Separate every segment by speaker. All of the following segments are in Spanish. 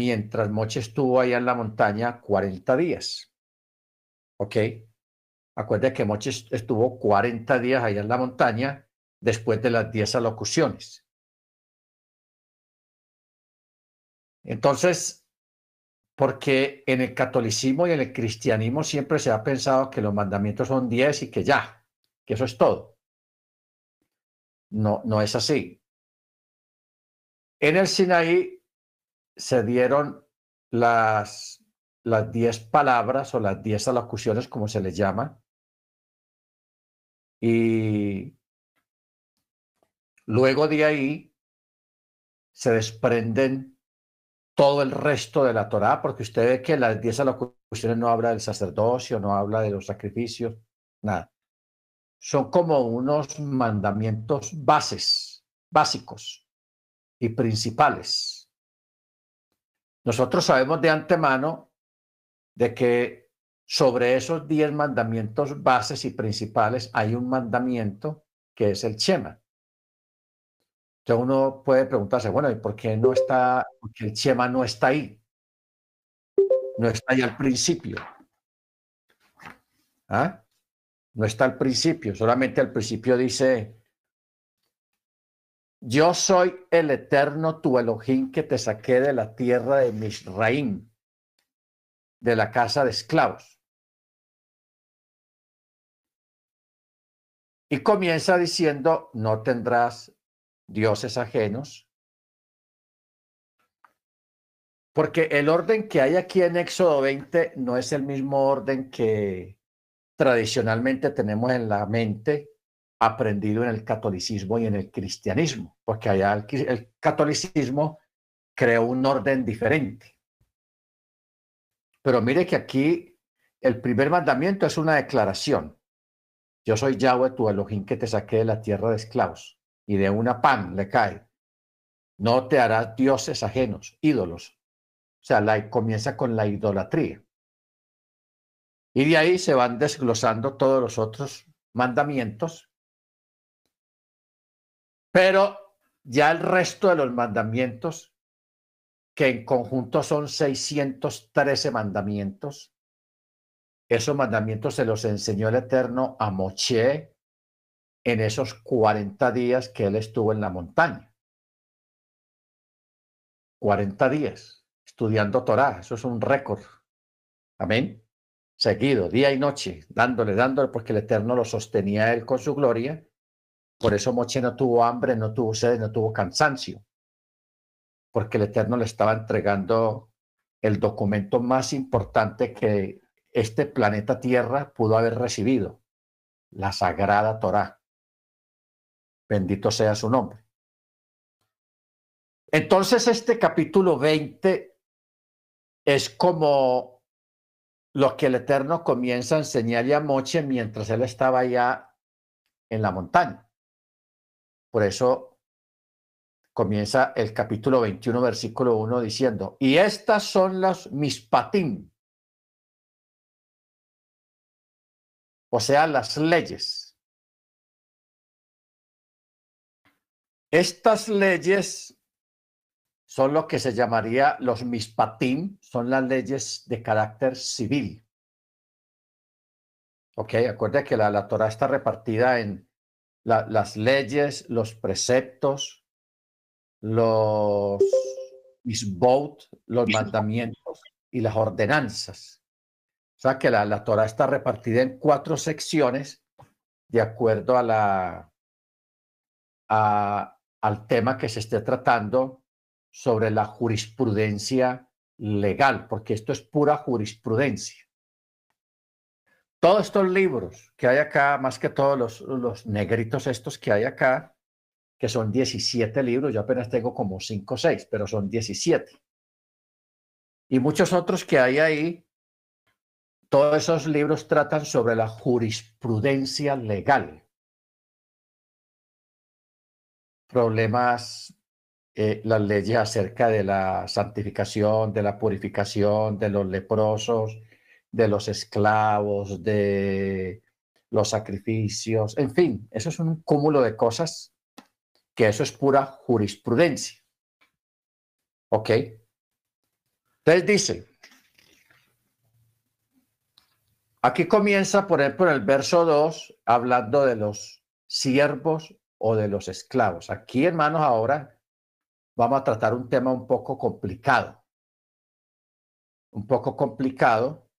Speaker 1: mientras Moche estuvo allá en la montaña 40 días. ¿Ok? Acuérdense que Moche estuvo 40 días allá en la montaña después de las 10 alocuciones. Entonces, porque en el catolicismo y en el cristianismo siempre se ha pensado que los mandamientos son 10 y que ya, que eso es todo. No, no es así. En el Sinaí se dieron las, las diez palabras o las diez alocuciones, como se les llama, y luego de ahí se desprenden todo el resto de la Torá, porque usted ve que las diez alocuciones no habla del sacerdocio, no habla de los sacrificios, nada. Son como unos mandamientos bases, básicos y principales. Nosotros sabemos de antemano de que sobre esos diez mandamientos bases y principales hay un mandamiento que es el Chema. Entonces uno puede preguntarse, bueno, ¿y por qué no está, porque el Chema no está ahí? No está ahí al principio. ¿Ah? No está al principio, solamente al principio dice, yo soy el eterno tu Elohim que te saqué de la tierra de Misraim, de la casa de esclavos. Y comienza diciendo, no tendrás dioses ajenos. Porque el orden que hay aquí en Éxodo 20 no es el mismo orden que tradicionalmente tenemos en la mente aprendido en el catolicismo y en el cristianismo, porque allá el, catolicismo creó un orden diferente. Pero mire que aquí el primer mandamiento es una declaración. Yo soy Yahweh, tu Elohim, que te saqué de la tierra de esclavos, y de una pan le cae. No te harás dioses ajenos, ídolos. O sea, comienza con la idolatría. Y de ahí se van desglosando todos los otros mandamientos pero ya el resto de los mandamientos, que en conjunto son 613 mandamientos, esos mandamientos se los enseñó el Eterno a Moche en esos 40 días que él estuvo en la montaña. 40 días estudiando Torah, eso es un récord. Amén. Seguido, día y noche, dándole, dándole, porque el Eterno lo sostenía él con su gloria por eso Moche no tuvo hambre, no tuvo sed, no tuvo cansancio, porque el Eterno le estaba entregando el documento más importante que este planeta Tierra pudo haber recibido, la Sagrada Torá. Bendito sea su nombre. Entonces este capítulo 20 es como lo que el Eterno comienza a enseñarle a Moche mientras él estaba allá en la montaña. Por eso comienza el capítulo 21, versículo 1 diciendo, y estas son las mispatim, o sea, las leyes. Estas leyes son lo que se llamaría los mispatim, son las leyes de carácter civil. Ok, acuerde que la, la Torah está repartida en las leyes, los preceptos, los misbot, los mandamientos y las ordenanzas. O sea que la, la Torah está repartida en cuatro secciones de acuerdo a la, al tema que se esté tratando sobre la jurisprudencia legal, porque esto es pura jurisprudencia. Todos estos libros que hay acá, más que todos los, negritos estos que hay acá, que son 17 libros, yo apenas tengo como 5 o 6, pero son 17. Y muchos otros que hay ahí, todos esos libros tratan sobre la jurisprudencia legal. Problemas, eh, las leyes acerca de la santificación, de la purificación, de los leprosos, de los esclavos, de los sacrificios, en fin, eso es un cúmulo de cosas que eso es pura jurisprudencia. ¿Ok? Entonces dice, aquí comienza, por ejemplo, en el verso 2, hablando de los siervos o de los esclavos. Aquí, hermanos, ahora vamos a tratar un tema un poco complicado. Un poco complicado.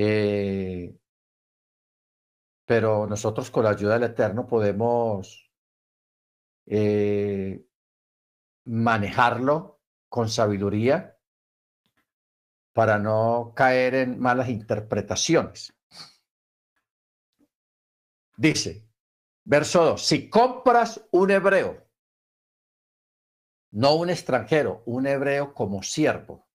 Speaker 1: Eh, pero nosotros con la ayuda del Eterno podemos eh, manejarlo con sabiduría para no caer en malas interpretaciones. Dice, verso 2, si compras un hebreo, no un extranjero, un hebreo como siervo,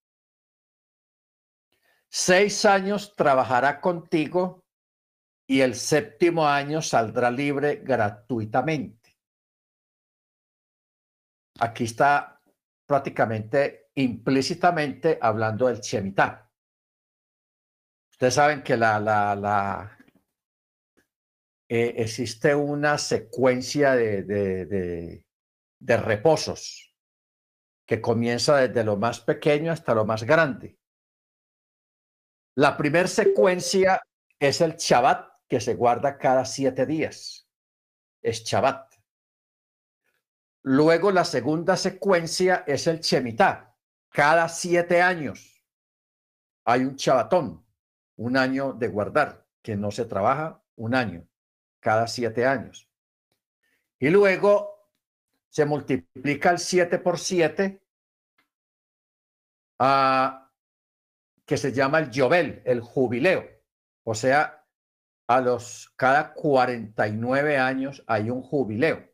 Speaker 1: seis años trabajará contigo y el séptimo año saldrá libre gratuitamente. Aquí está prácticamente implícitamente hablando del Shemitah. Ustedes saben que la, la, la eh, existe una secuencia de, de, de, de reposos que comienza desde lo más pequeño hasta lo más grande. La primera secuencia es el Shabbat, que se guarda cada siete días. Es Shabbat. Luego la segunda secuencia es el Shemitah. Cada siete años hay un Shabbatón, un año de guardar, que no se trabaja un año, cada siete años. Y luego se multiplica el siete por siete, uh, que se llama el Yobel, el jubileo. O sea, a los cada 49 años hay un jubileo.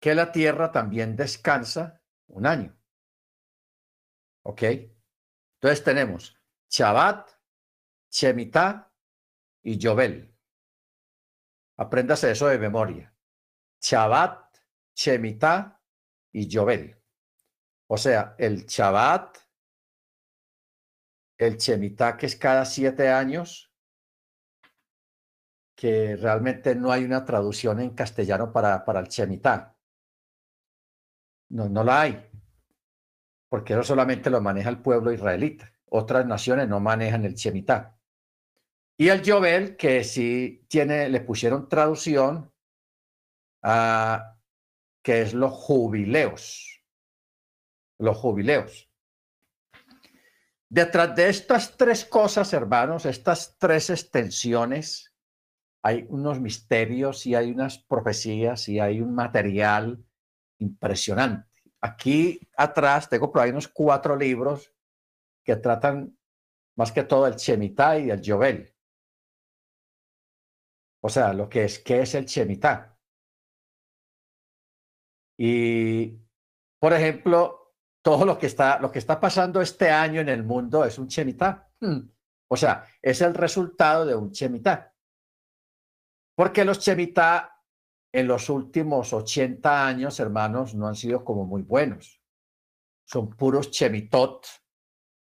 Speaker 1: Que la tierra también descansa un año. ¿Ok? Entonces tenemos Shabbat, Shemitah y Yobel. Apréndase eso de memoria. Shabbat, Shemitah y Yobel. O sea, el Shabbat el Chemitá, que es cada siete años, que realmente no hay una traducción en castellano para, para el Chemitá. No, no la hay, porque eso solamente lo maneja el pueblo israelita. Otras naciones no manejan el Chemitá. Y el Yobel, que sí tiene, le pusieron traducción a que es los jubileos. Los jubileos. Detrás de estas tres cosas, hermanos, estas tres extensiones, hay unos misterios y hay unas profecías y hay un material impresionante. Aquí atrás tengo por ahí unos cuatro libros que tratan más que todo el Shemitah y el Jovel. O sea, lo que es, ¿qué es el Shemitah? Y, por ejemplo, todo lo que está, lo que está pasando este año en el mundo es un chemitá. Hmm. O sea, es el resultado de un chemitá. Porque los chemitá en los últimos 80 años, hermanos, no han sido como muy buenos. Son puros chemitot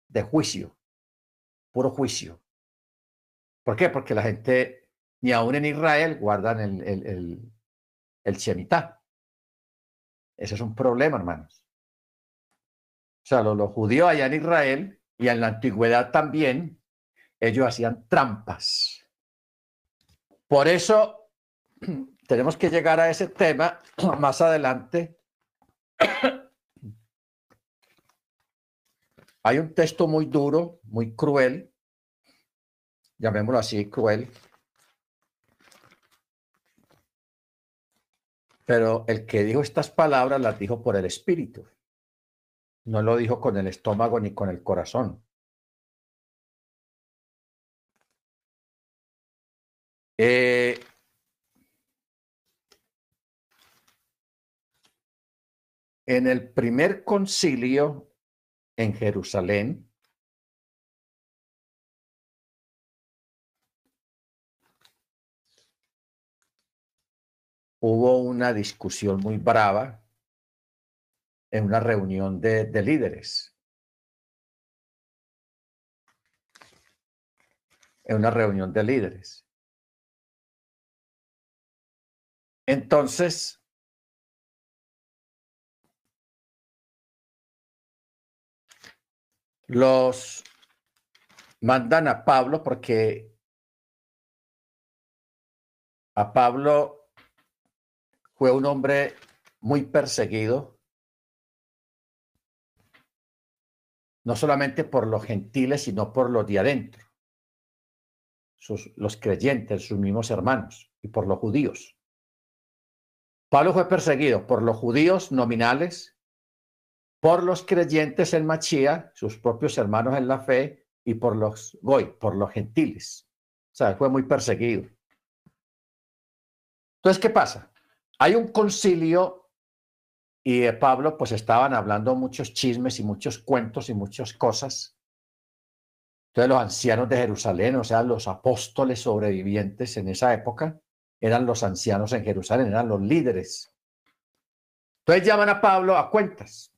Speaker 1: de juicio, puro juicio. ¿Por qué? Porque la gente, ni aún en Israel, guardan el, el, el. Ese es un problema, hermanos. O sea, los, judíos allá en Israel y en la antigüedad también, ellos hacían trampas. Por eso tenemos que llegar a ese tema más adelante. Hay un texto muy duro, muy cruel, llamémoslo así, cruel. Pero el que dijo estas palabras las dijo por el Espíritu. No lo dijo con el estómago ni con el corazón. Eh, en el primer concilio en Jerusalén, hubo una discusión muy brava en una reunión de, de líderes. En una reunión de líderes. Entonces, los mandan a Pablo porque a Pablo fue un hombre muy perseguido, no solamente por los gentiles, sino por los de adentro, los creyentes, sus mismos hermanos, y por los judíos. Pablo fue perseguido por los judíos nominales, por los creyentes en Machía, sus propios hermanos en la fe, y por los goy, por los gentiles. O sea, fue muy perseguido. Entonces, ¿qué pasa? Hay un concilio y de Pablo pues estaban hablando muchos chismes y muchos cuentos y muchas cosas. Entonces los ancianos de Jerusalén, o sea, los apóstoles sobrevivientes en esa época, eran los ancianos en Jerusalén, eran los líderes. Entonces llaman a Pablo a cuentas.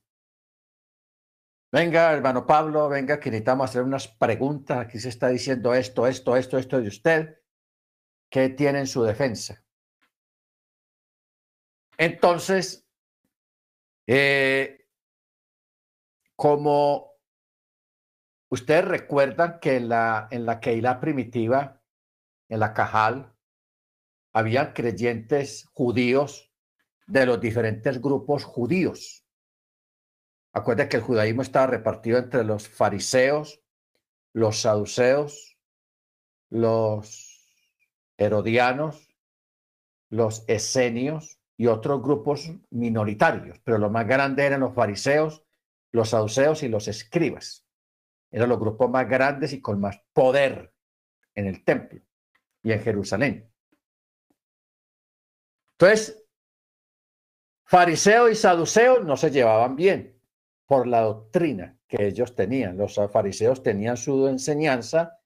Speaker 1: Venga, hermano Pablo, venga, que necesitamos hacer unas preguntas. Aquí se está diciendo esto, esto, esto, esto de usted. ¿Qué tiene en su defensa? Entonces, eh, como ustedes recuerdan que en la, en la Keilah primitiva, en la Cajal, había creyentes judíos de los diferentes grupos judíos. Acuérdense que el judaísmo estaba repartido entre los fariseos, los saduceos, los herodianos, los esenios y otros grupos minoritarios, pero los más grandes eran los fariseos, los saduceos y los escribas. Eran los grupos más grandes y con más poder en el templo y en Jerusalén. Entonces, fariseo y saduceo no se llevaban bien por la doctrina que ellos tenían. Los fariseos tenían su enseñanza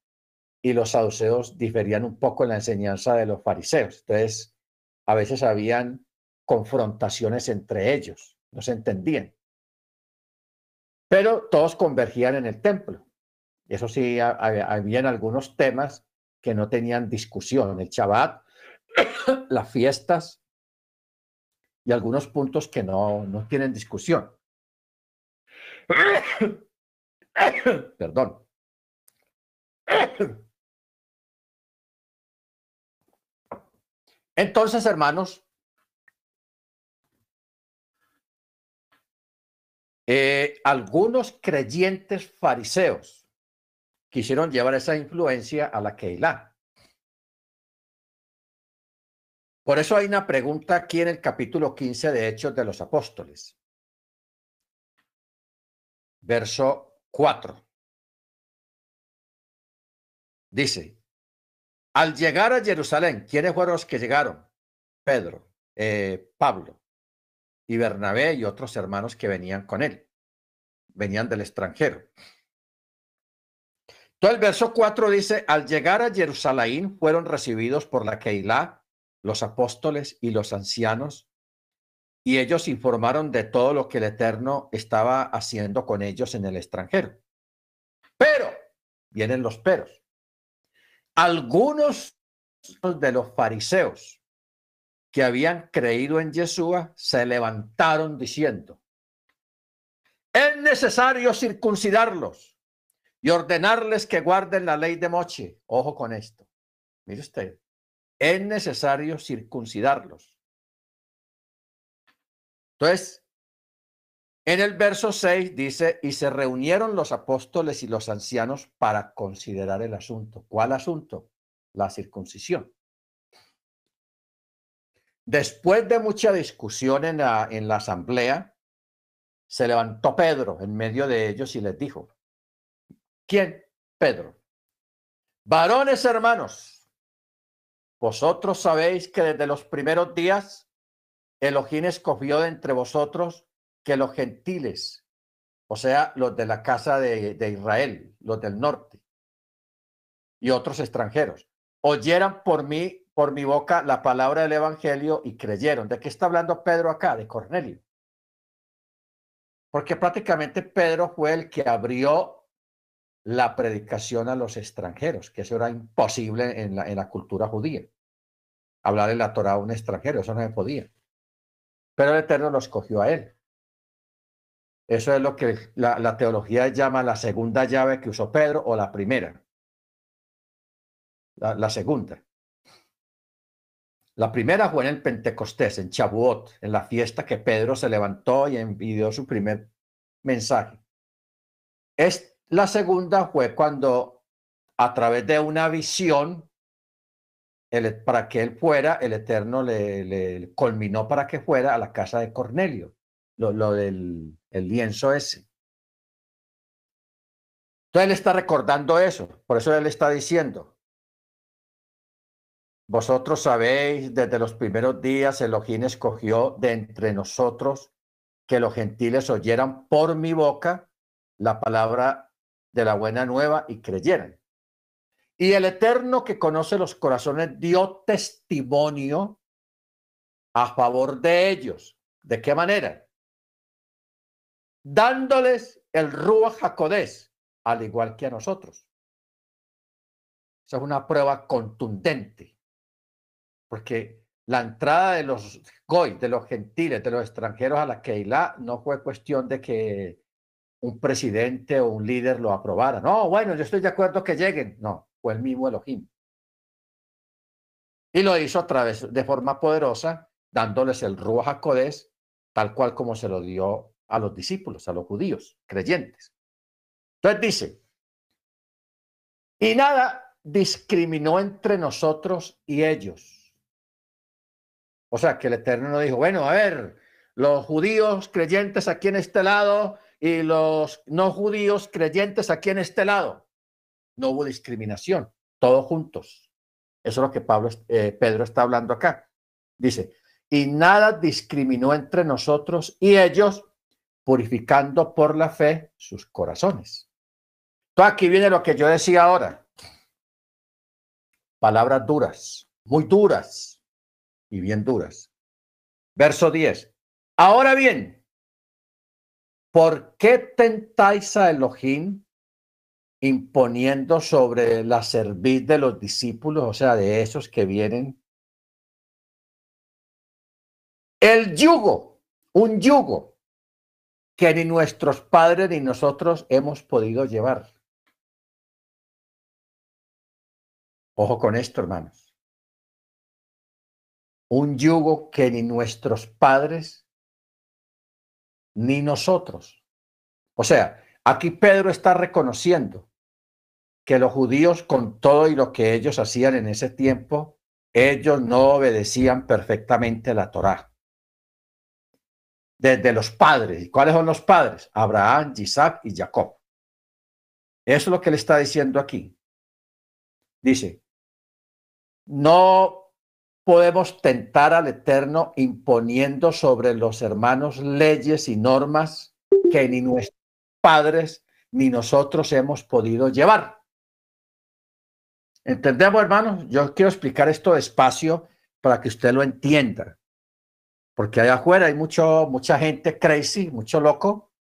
Speaker 1: y los saduceos diferían un poco en la enseñanza de los fariseos. Entonces, a veces habían confrontaciones entre ellos, no se entendían. Pero todos convergían en el templo. Eso sí, habían algunos temas que no tenían discusión. El Shabbat, las fiestas, y algunos puntos que no, no tienen discusión. Perdón. Entonces, hermanos, eh, algunos creyentes fariseos quisieron llevar esa influencia a la Keilah. Por eso hay una pregunta aquí en el capítulo 15 de Hechos de los Apóstoles. Verso 4. Dice, al llegar a Jerusalén, ¿quiénes fueron los que llegaron? Pedro, eh, Pablo y Bernabé y otros hermanos que venían con él. Venían del extranjero. Entonces el verso 4 dice, al llegar a Jerusalén fueron recibidos por la Keilah los apóstoles y los ancianos, y ellos informaron de todo lo que el Eterno estaba haciendo con ellos en el extranjero. Pero, vienen los peros, algunos de los fariseos que habían creído en Yeshua se levantaron diciendo, es necesario circuncidarlos y ordenarles que guarden la ley de Moche. Ojo con esto. Mire usted, es necesario circuncidarlos. Entonces, en el verso 6 dice, y se reunieron los apóstoles y los ancianos para considerar el asunto. ¿Cuál asunto? La circuncisión. Después de mucha discusión en la, en la asamblea, se levantó Pedro en medio de ellos y les dijo, ¿quién? Pedro. Varones hermanos, vosotros sabéis que desde los primeros días Elohim escogió de entre vosotros que los gentiles, o sea, los de la casa de, de Israel, los del norte y otros extranjeros, oyeran por mí, por mi boca, la palabra del Evangelio y creyeron. ¿De qué está hablando Pedro acá? De Cornelio. Porque prácticamente Pedro fue el que abrió la predicación a los extranjeros, que eso era imposible en la, en la cultura judía. Hablar en la Torah a un extranjero, eso no se podía. Pero el Eterno lo escogió a él. Eso es lo que la, teología llama la segunda llave que usó Pedro o la primera. La, segunda. La primera fue en el Pentecostés, en Chabuot, en la fiesta que Pedro se levantó y envió su primer mensaje. Es, la segunda fue cuando a través de una visión para que él fuera, el Eterno le, le, culminó para que fuera a la casa de Cornelio, lo, del el lienzo ese. Entonces él está recordando eso, por eso él está diciendo, vosotros sabéis, desde los primeros días Elohim escogió de entre nosotros que los gentiles oyeran por mi boca la palabra de la buena nueva y creyeran. Y el Eterno que conoce los corazones dio testimonio a favor de ellos. ¿De qué manera? Dándoles el Ruach Jacodés, al igual que a nosotros. Esa es una prueba contundente, porque la entrada de los goy, de los gentiles, de los extranjeros a la Keilah no fue cuestión de que un presidente o un líder lo aprobara. No, bueno, yo estoy de acuerdo que lleguen. No, fue el mismo Elohim. Y lo hizo a través, de forma poderosa, dándoles el Ruach HaKodesh, tal cual como se lo dio a los discípulos, a los judíos, creyentes. Entonces dice, y nada discriminó entre nosotros y ellos. O sea, que el Eterno no dijo, bueno, a ver, los judíos creyentes aquí en este lado y los no judíos creyentes aquí en este lado no hubo discriminación, todos juntos. Eso es lo que Pablo, eh, Pedro está hablando acá. Dice, y nada discriminó entre nosotros y ellos, purificando por la fe sus corazones. Entonces aquí viene lo que yo decía ahora. Palabras duras, muy duras y bien duras. Verso 10. Ahora bien, ¿por qué tentáis a Elohim imponiendo sobre la cerviz de los discípulos, o sea, de esos que vienen. El yugo, un yugo que ni nuestros padres ni nosotros hemos podido llevar. Ojo con esto, hermanos. Un yugo que ni nuestros padres ni nosotros. O sea, aquí Pedro está reconociendo que los judíos, con todo y lo que ellos hacían en ese tiempo, ellos no obedecían perfectamente la Torá. Desde los padres. ¿Y cuáles son los padres? Abraham, Isaac y Jacob. Eso es lo que le está diciendo aquí. Dice, no podemos tentar al Eterno imponiendo sobre los hermanos leyes y normas que ni nuestros padres ni nosotros hemos podido llevar. ¿Entendemos, hermanos? Yo quiero explicar esto despacio para que usted lo entienda. Porque allá afuera hay mucho, mucha gente crazy, mucho loco,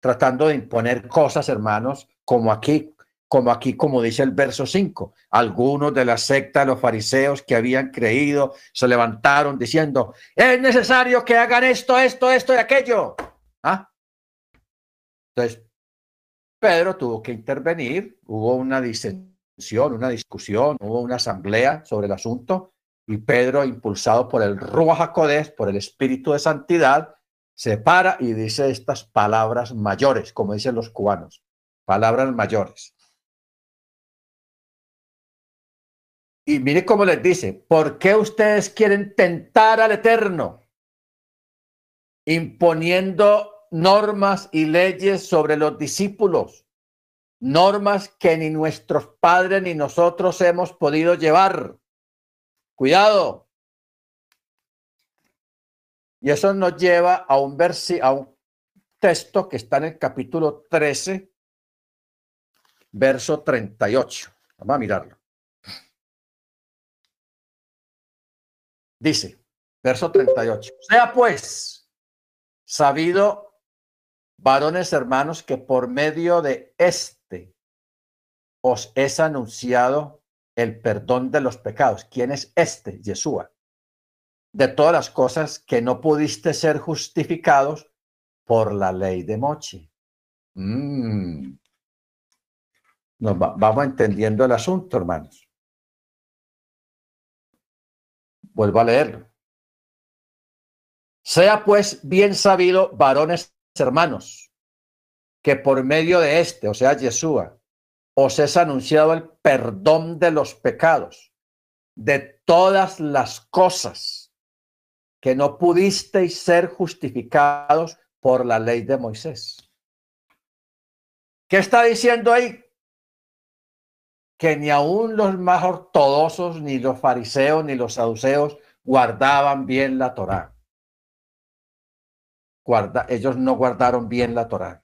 Speaker 1: tratando de imponer cosas, hermanos, como aquí, como aquí, como dice el verso 5. Algunos de la secta de los fariseos que habían creído se levantaron diciendo, es necesario que hagan esto, esto, esto y aquello. ¿Ah? Entonces, Pedro tuvo que intervenir, hubo una disensión una discusión, hubo una asamblea sobre el asunto y Pedro, impulsado por el Ruach por el Espíritu de Santidad, se para y dice estas palabras mayores, como dicen los cubanos, palabras mayores. Y mire cómo les dice, ¿por qué ustedes quieren tentar al Eterno? Imponiendo normas y leyes sobre los discípulos normas que ni nuestros padres ni nosotros hemos podido llevar. Cuidado. Y eso nos lleva a un, versi a un texto que está en el capítulo 13, verso 38. Vamos a mirarlo. Dice, verso 38. Sea pues sabido, varones hermanos, que por medio de este os es anunciado el perdón de los pecados. ¿Quién es este? Yeshua. De todas las cosas que no pudiste ser justificados por la ley de Moche. Mm. Nos vamos entendiendo el asunto, hermanos. Vuelvo a leerlo. Sea pues bien sabido, varones hermanos, que por medio de este, o sea, Yeshua, os es anunciado el perdón de los pecados, de todas las cosas que no pudisteis ser justificados por la ley de Moisés. ¿Qué está diciendo ahí? Que ni aun los más ortodoxos, ni los fariseos, ni los saduceos guardaban bien la Torá. Guarda, ellos no guardaron bien la Torá.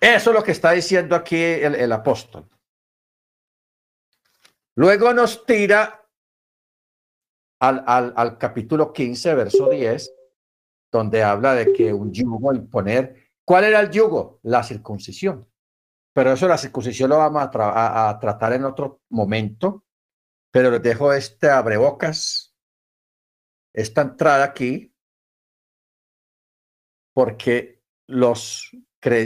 Speaker 1: Eso es lo que está diciendo aquí el, apóstol. Luego nos tira al, al, al, capítulo 15, verso 10, donde habla de que un yugo imponer. ¿Cuál era el yugo? La circuncisión. Pero eso la circuncisión lo vamos a, tratar en otro momento. Pero les dejo este abrebocas, esta entrada aquí, porque los,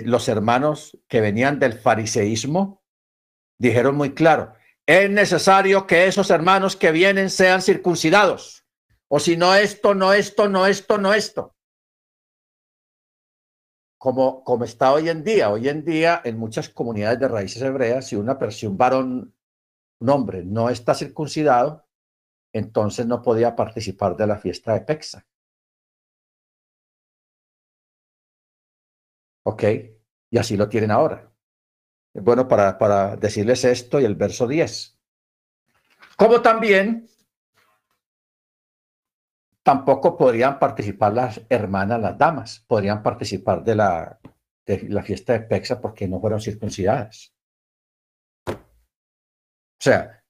Speaker 1: los hermanos que venían del fariseísmo dijeron muy claro, es necesario que esos hermanos que vienen sean circuncidados, o si no esto, no esto, no esto, no esto. Como, como está hoy en día, hoy en día en muchas comunidades de raíces hebreas, si una persona, un varón, un hombre no está circuncidado, entonces no podía participar de la fiesta de Pexa. ¿Ok? Y así lo tienen ahora. Bueno, para, para decirles esto y el verso 10. Como también tampoco podrían participar las hermanas, las damas, podrían participar de la, de la fiesta de Pexa porque no fueron circuncidadas. O sea,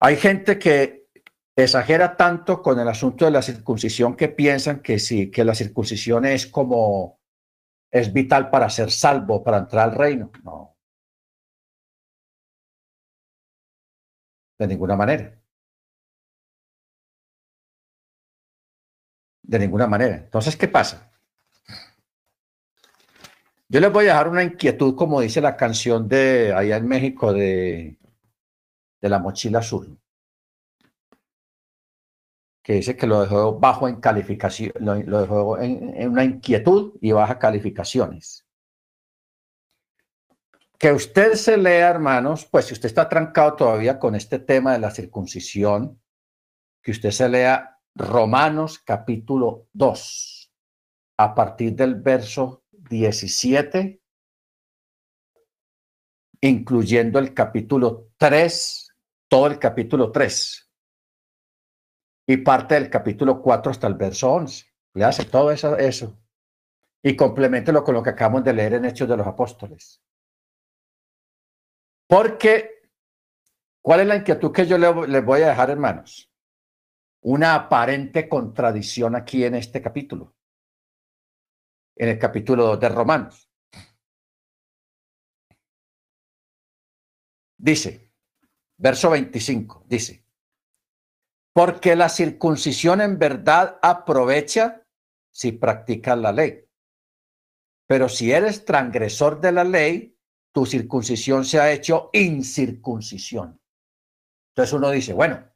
Speaker 1: hay gente que exagera tanto con el asunto de la circuncisión que piensan que sí, que la circuncisión es como es vital para ser salvo, para entrar al reino. No. De ninguna manera. De ninguna manera. Entonces, ¿qué pasa? Yo les voy a dejar una inquietud, como dice la canción de allá en México de, de la mochila azul que dice que lo dejó bajo en calificación, lo, dejó en, una inquietud y baja calificaciones. Que usted se lea, hermanos, pues si usted está trancado todavía con este tema de la circuncisión, que usted se lea Romanos capítulo 2, a partir del verso 17, incluyendo el capítulo 3, todo el capítulo 3 y parte del capítulo 4 hasta el verso 11. Le hace todo eso, eso. Y complementelo con lo que acabamos de leer en Hechos de los Apóstoles. Porque, ¿cuál es la inquietud que yo les voy a dejar, hermanos? Una aparente contradicción aquí en este capítulo. En el capítulo 2 de Romanos. Dice, verso 25, dice, porque la circuncisión en verdad aprovecha si practicas la ley. Pero si eres transgresor de la ley, tu circuncisión se ha hecho incircuncisión. Entonces uno dice, bueno,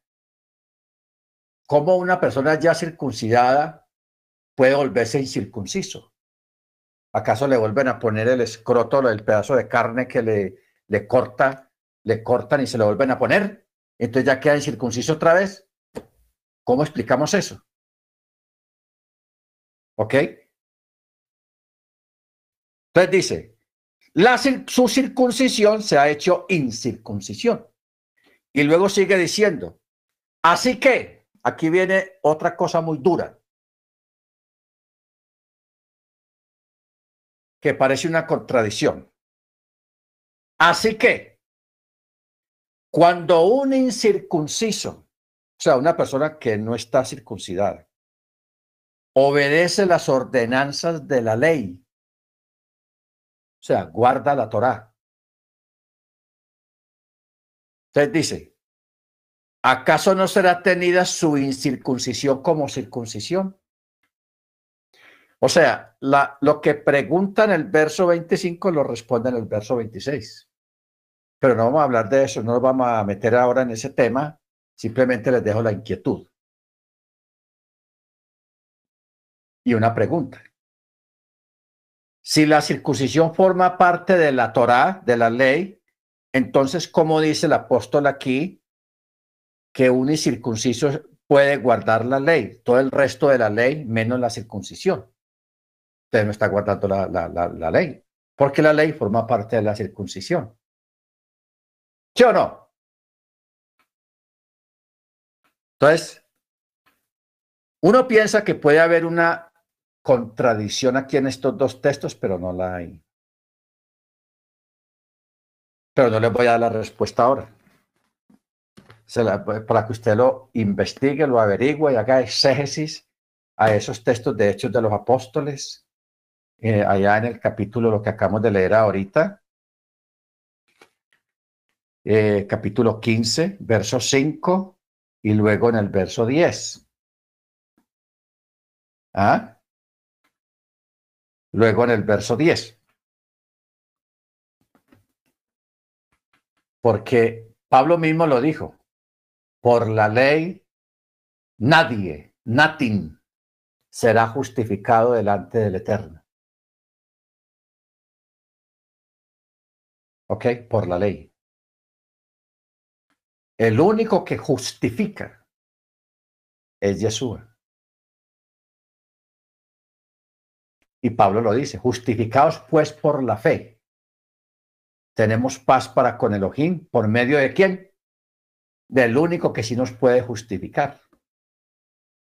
Speaker 1: ¿cómo una persona ya circuncidada puede volverse incircunciso? ¿Acaso le vuelven a poner el escroto, el pedazo de carne que le, corta, le cortan y se lo vuelven a poner? Entonces ya queda incircunciso otra vez. ¿Cómo explicamos eso? ¿Ok? Entonces dice, su circuncisión se ha hecho incircuncisión. Y luego sigue diciendo, así que, aquí viene otra cosa muy dura, que parece una contradicción. Así que, cuando un incircunciso o sea, una persona que no está circuncidada obedece las ordenanzas de la ley. O sea, guarda la Torá. Entonces dice, ¿acaso no será tenida su incircuncisión como circuncisión? O sea, lo que pregunta en el verso 25 lo responde en el verso 26. Pero no vamos a hablar de eso, no nos vamos a meter ahora en ese tema, simplemente les dejo la inquietud. Y una pregunta. Si la circuncisión forma parte de la Torá, de la ley, entonces, ¿cómo dice el apóstol aquí que un incircunciso puede guardar la ley? Todo el resto de la ley, menos la circuncisión. Usted no está guardando la, la ley, porque la ley forma parte de la circuncisión. ¿Sí o no? Entonces, uno piensa que puede haber una contradicción aquí en estos dos textos, pero no la hay. Pero no les voy a dar la respuesta ahora. Para que usted lo investigue, lo averigüe y haga exégesis a esos textos de Hechos de los Apóstoles, eh, allá en el capítulo, lo que acabamos de leer ahorita, eh, capítulo 15, verso 5 y luego en el verso 10. ¿Ah? Luego en el verso 10. Porque Pablo mismo lo dijo, por la ley nadie, nothing, será justificado delante del Eterno. ¿Ok? Por la ley. El único que justifica es Yeshua. Y Pablo lo dice, justificados pues por la fe. Tenemos paz para con Elohim, ¿por medio de quién? Del único que sí nos puede justificar,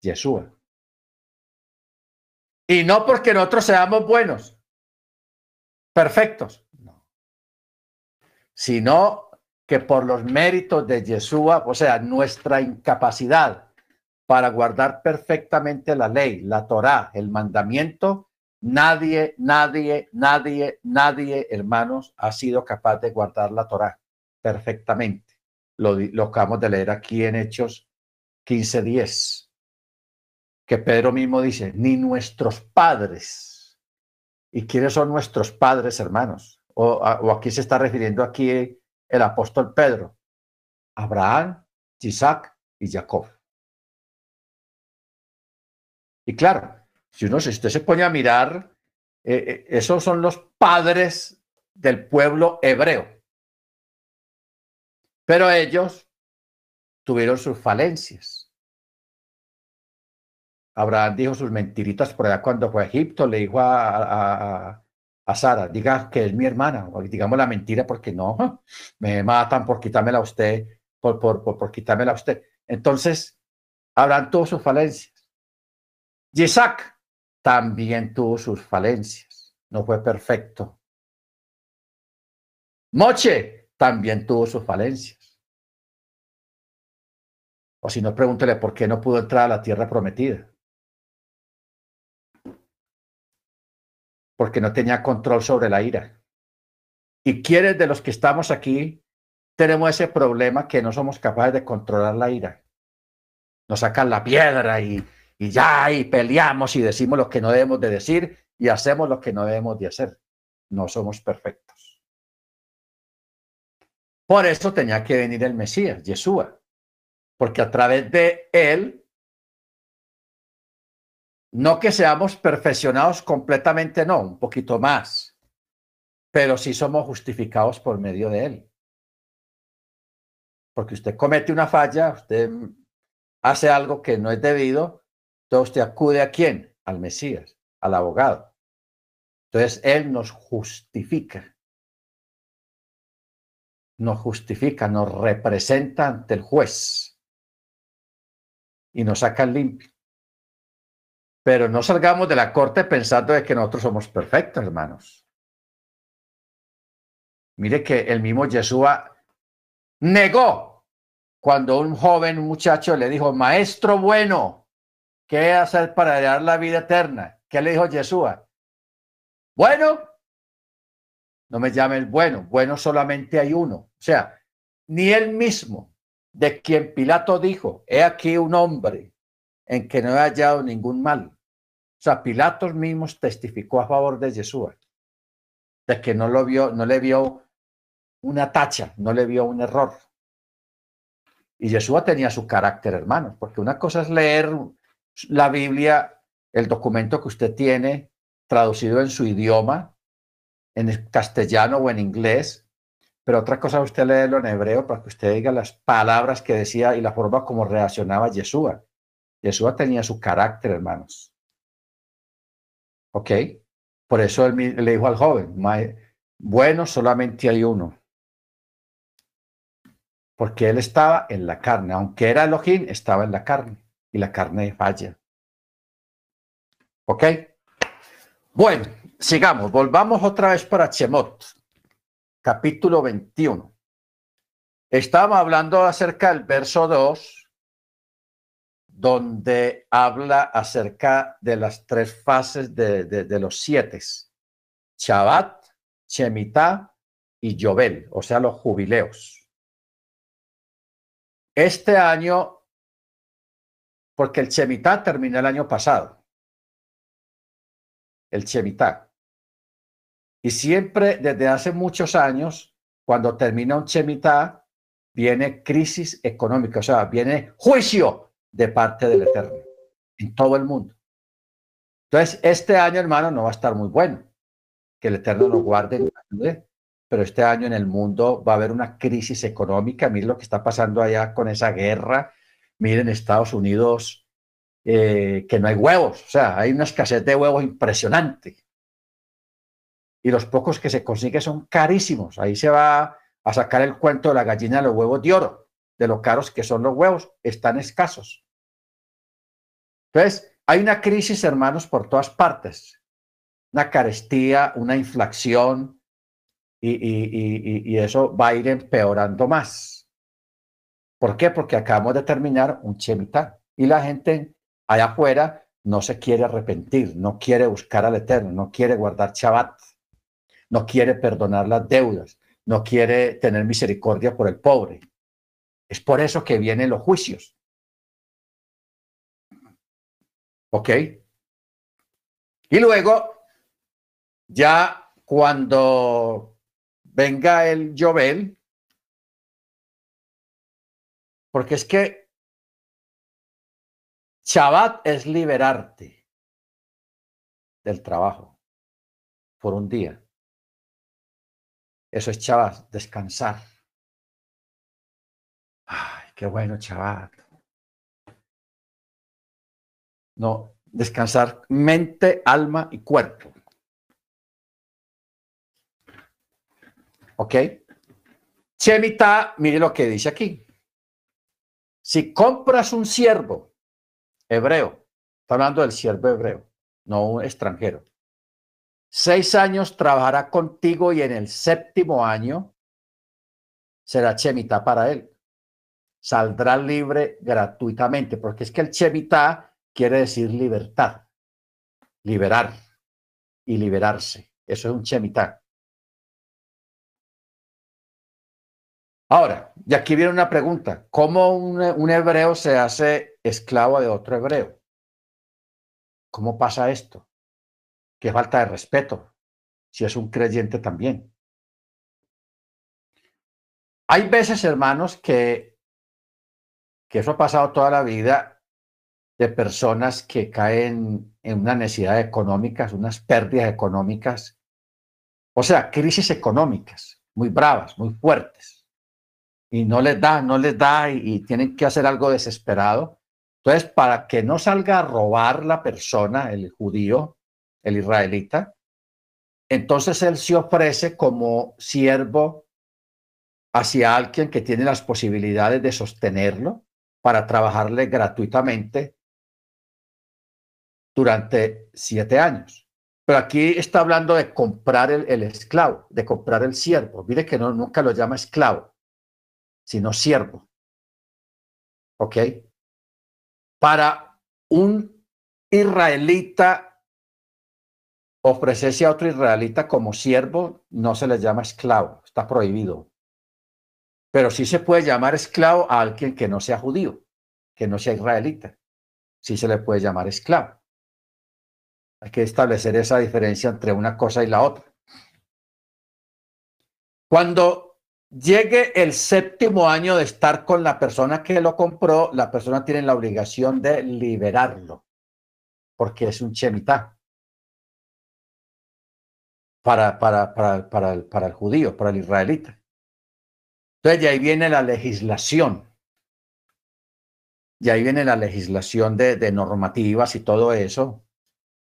Speaker 1: Yeshua. Y no porque nosotros seamos buenos, perfectos, no. Sino que por los méritos de Yeshua, o sea, nuestra incapacidad para guardar perfectamente la ley, la Torá, el mandamiento, nadie, nadie, nadie, nadie, hermanos, ha sido capaz de guardar la Torá perfectamente. Lo, lo acabamos de leer aquí en Hechos 15:10, que Pedro mismo dice, ni nuestros padres. ¿Y quiénes son nuestros padres, hermanos? O, o aquí se está refiriendo aquí el apóstol Pedro, Abraham, Isaac y Jacob. Y claro, si uno si usted se pone a mirar, eh, eh, esos son los padres del pueblo hebreo. Pero ellos tuvieron sus falencias. Abraham dijo sus mentiritas por allá cuando fue a Egipto, le dijo a, a Sara, diga que es mi hermana, o digamos la mentira porque no, me matan por quitármela a usted, por, por, por, quitármela a usted. Entonces, habrán tuvo sus falencias. Isaac también tuvo sus falencias, no fue perfecto. Moche también tuvo sus falencias. O si no, pregúntele por qué no pudo entrar a la tierra prometida. porque no tenía control sobre la ira. Y quienes de los que estamos aquí tenemos ese problema que no somos capaces de controlar la ira. Nos sacan la piedra y, y ya, y peleamos y decimos lo que no debemos de decir y hacemos lo que no debemos de hacer. No somos perfectos. Por eso tenía que venir el Mesías, Yeshua, porque a través de él no que seamos perfeccionados completamente, no, un poquito más, pero sí somos justificados por medio de Él. Porque usted comete una falla, usted hace algo que no es debido, entonces usted acude a quién? Al Mesías, al abogado. Entonces Él nos justifica. Nos justifica, nos representa ante el juez y nos saca limpio. Pero no salgamos de la corte pensando de que nosotros somos perfectos, hermanos. Mire que el mismo Yeshua negó cuando un joven, muchacho le dijo, maestro bueno, ¿qué hacer para dar la vida eterna? ¿Qué le dijo Yeshua? Bueno, no me llames bueno, bueno solamente hay uno. O sea, ni él mismo, de quien Pilato dijo, he aquí un hombre en que no he hallado ningún mal sea, Pilatos mismos testificó a favor de Yeshua, de que no lo vio, no le vio una tacha, no le vio un error. Y Yeshua tenía su carácter, hermanos, porque una cosa es leer la Biblia, el documento que usted tiene traducido en su idioma, en castellano o en inglés, pero otra cosa usted leerlo en hebreo para que usted diga las palabras que decía y la forma como reaccionaba Yeshua. Yeshua tenía su carácter, hermanos. ¿Ok? Por eso él le dijo al joven, bueno, solamente hay uno. Porque él estaba en la carne, aunque era Elohim, estaba en la carne y la carne falla. ¿Ok? Bueno, sigamos, volvamos otra vez para Chemot, capítulo 21. Estábamos hablando acerca del verso 2, donde habla acerca de las tres fases de, los siete, Shabbat, Shemitah y Yobel, o sea, los jubileos. Este año, porque el Shemitah terminó el año pasado, el Shemitah. Y siempre, desde hace muchos años, cuando termina un Shemitah, viene crisis económica, o sea, viene juicio de parte del Eterno en todo el mundo. Entonces, este año, hermano, no va a estar muy bueno. Que el Eterno nos guarde, pero este año en el mundo va a haber una crisis económica. Miren lo que está pasando allá con esa guerra. Miren Estados Unidos eh, que no hay huevos, o sea, hay una escasez de huevos impresionante. Y los pocos que se consiguen son carísimos. Ahí se va a sacar el cuento de la gallina de los huevos de oro, de lo caros que son los huevos, están escasos. Entonces, hay una crisis, hermanos, por todas partes. Una carestía, una inflación, y, y, eso va a ir empeorando más. ¿Por qué? Porque acabamos de terminar un chemitá y la gente allá afuera no se quiere arrepentir, no quiere buscar al Eterno, no quiere guardar Shabbat, no quiere perdonar las deudas, no quiere tener misericordia por el pobre. Es por eso que vienen los juicios. ¿Ok? Y luego, ya cuando venga el Jovel, porque es que Shabbat es liberarte del trabajo por un día. Eso es Shabbat, descansar. Ay, qué bueno Shabbat. No, descansar mente, alma y cuerpo. ¿Ok? Chemita, mire lo que dice aquí. Si compras un siervo hebreo. Está hablando del siervo hebreo, no un extranjero. Seis años trabajará contigo y en el séptimo año será chemita para él. Saldrá libre gratuitamente, porque es que el chemita quiere decir libertad, liberar y liberarse. Eso es un chemita. Ahora, y aquí viene una pregunta. ¿Cómo un, hebreo se hace esclavo de otro hebreo? ¿Cómo pasa esto? Qué falta de respeto, si es un creyente también. Hay veces, hermanos, que, que eso ha pasado toda la vida de personas que caen en una necesidad económicas, unas pérdidas económicas, o sea, crisis económicas muy bravas, muy fuertes y no les da, no les da y, tienen que hacer algo desesperado. Entonces, para que no salga a robar la persona, el judío, el israelita, entonces él se ofrece como siervo hacia alguien que tiene las posibilidades de sostenerlo para trabajarle gratuitamente durante siete años. Pero aquí está hablando de comprar el, esclavo, de comprar el siervo. Mire que no, nunca lo llama esclavo sino siervo. ¿Ok? Para un israelita ofrecerse a otro israelita como siervo no se le llama esclavo, está prohibido. Pero sí se puede llamar esclavo a alguien que no sea judío, que no sea israelita. Sí se le puede llamar esclavo. Hay que establecer esa diferencia entre una cosa y la otra. Cuando llegue el séptimo año de estar con la persona que lo compró, la persona tiene la obligación de liberarlo, porque es un chemitá para, para, para, para, el, para el judío, para el israelita. Entonces, de ahí viene la legislación. Y ahí viene la legislación de, de normativas y todo eso,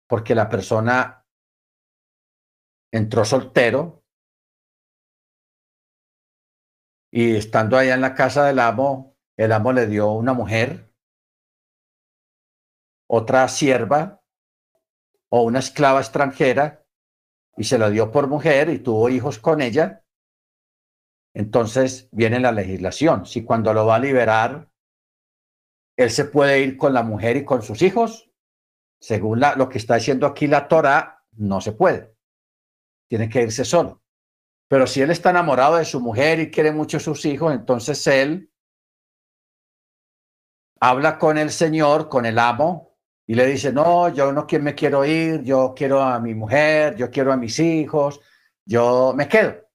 Speaker 1: porque la persona entró soltero y estando allá en la casa del amo, el amo le dio una mujer, otra sierva o una esclava extranjera y se la dio por mujer y tuvo hijos con ella. Entonces viene la legislación. Si cuando lo va a liberar, él se puede ir con la mujer y con sus hijos, según lo que está diciendo aquí la Torah, no se puede. Tiene que irse solo. Pero si él está enamorado de su mujer y quiere mucho a sus hijos, entonces él habla con el Señor, con el amo, y le dice, no, yo no me quiero ir, yo quiero a mi mujer, yo quiero a mis hijos, yo me quedo,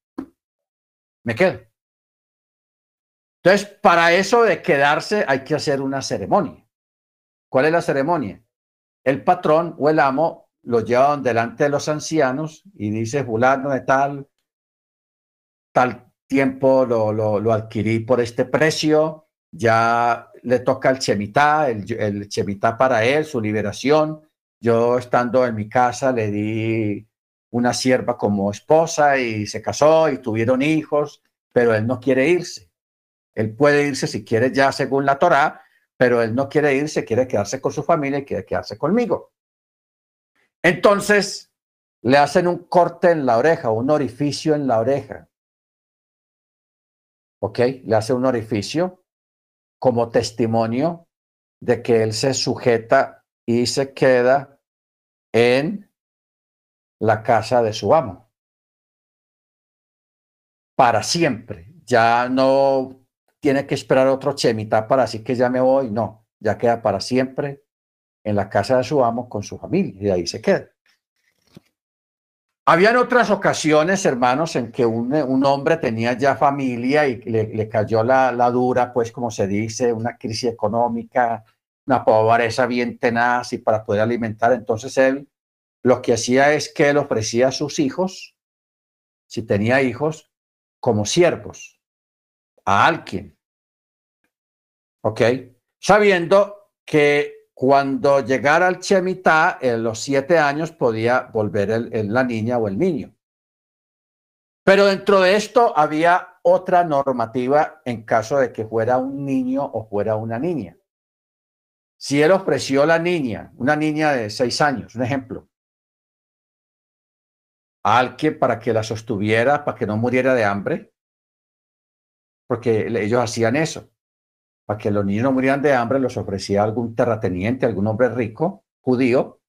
Speaker 1: me quedo. Entonces, para eso de quedarse hay que hacer una ceremonia. ¿Cuál es la ceremonia? El patrón o el amo lo lleva delante de los ancianos y dice, fulano de tal, tal tiempo lo, lo, adquirí por este precio, ya le toca el chemitá, el, el para él, su liberación. Yo estando en mi casa le di una sierva como esposa y se casó y tuvieron hijos, pero él no quiere irse. Él puede irse si quiere ya según la Torá, pero él no quiere irse, quiere quedarse con su familia y quiere quedarse conmigo. Entonces le hacen un corte en la oreja, un orificio en la oreja. ¿ok? Le hace un orificio como testimonio de que él se sujeta y se queda en la casa de su amo. Para siempre. Ya no tiene que esperar otro chemita para así que ya me voy. No, ya queda para siempre en la casa de su amo con su familia y ahí se queda. Habían otras ocasiones, hermanos, en que un, hombre tenía ya familia y le, cayó la, la, dura, pues como se dice, una crisis económica, una pobreza bien tenaz y para poder alimentar. Entonces él lo que hacía es que él ofrecía a sus hijos, si tenía hijos, como siervos, a alguien. ¿Ok? Sabiendo que cuando llegara al Chemitá, en los siete años podía volver el, la niña o el niño. Pero dentro de esto había otra normativa en caso de que fuera un niño o fuera una niña. Si él ofreció la niña, una niña de seis años, un ejemplo, a alguien para que la sostuviera, para que no muriera de hambre, porque ellos hacían eso para que los niños no murieran de hambre, los ofrecía algún terrateniente, algún hombre rico, judío,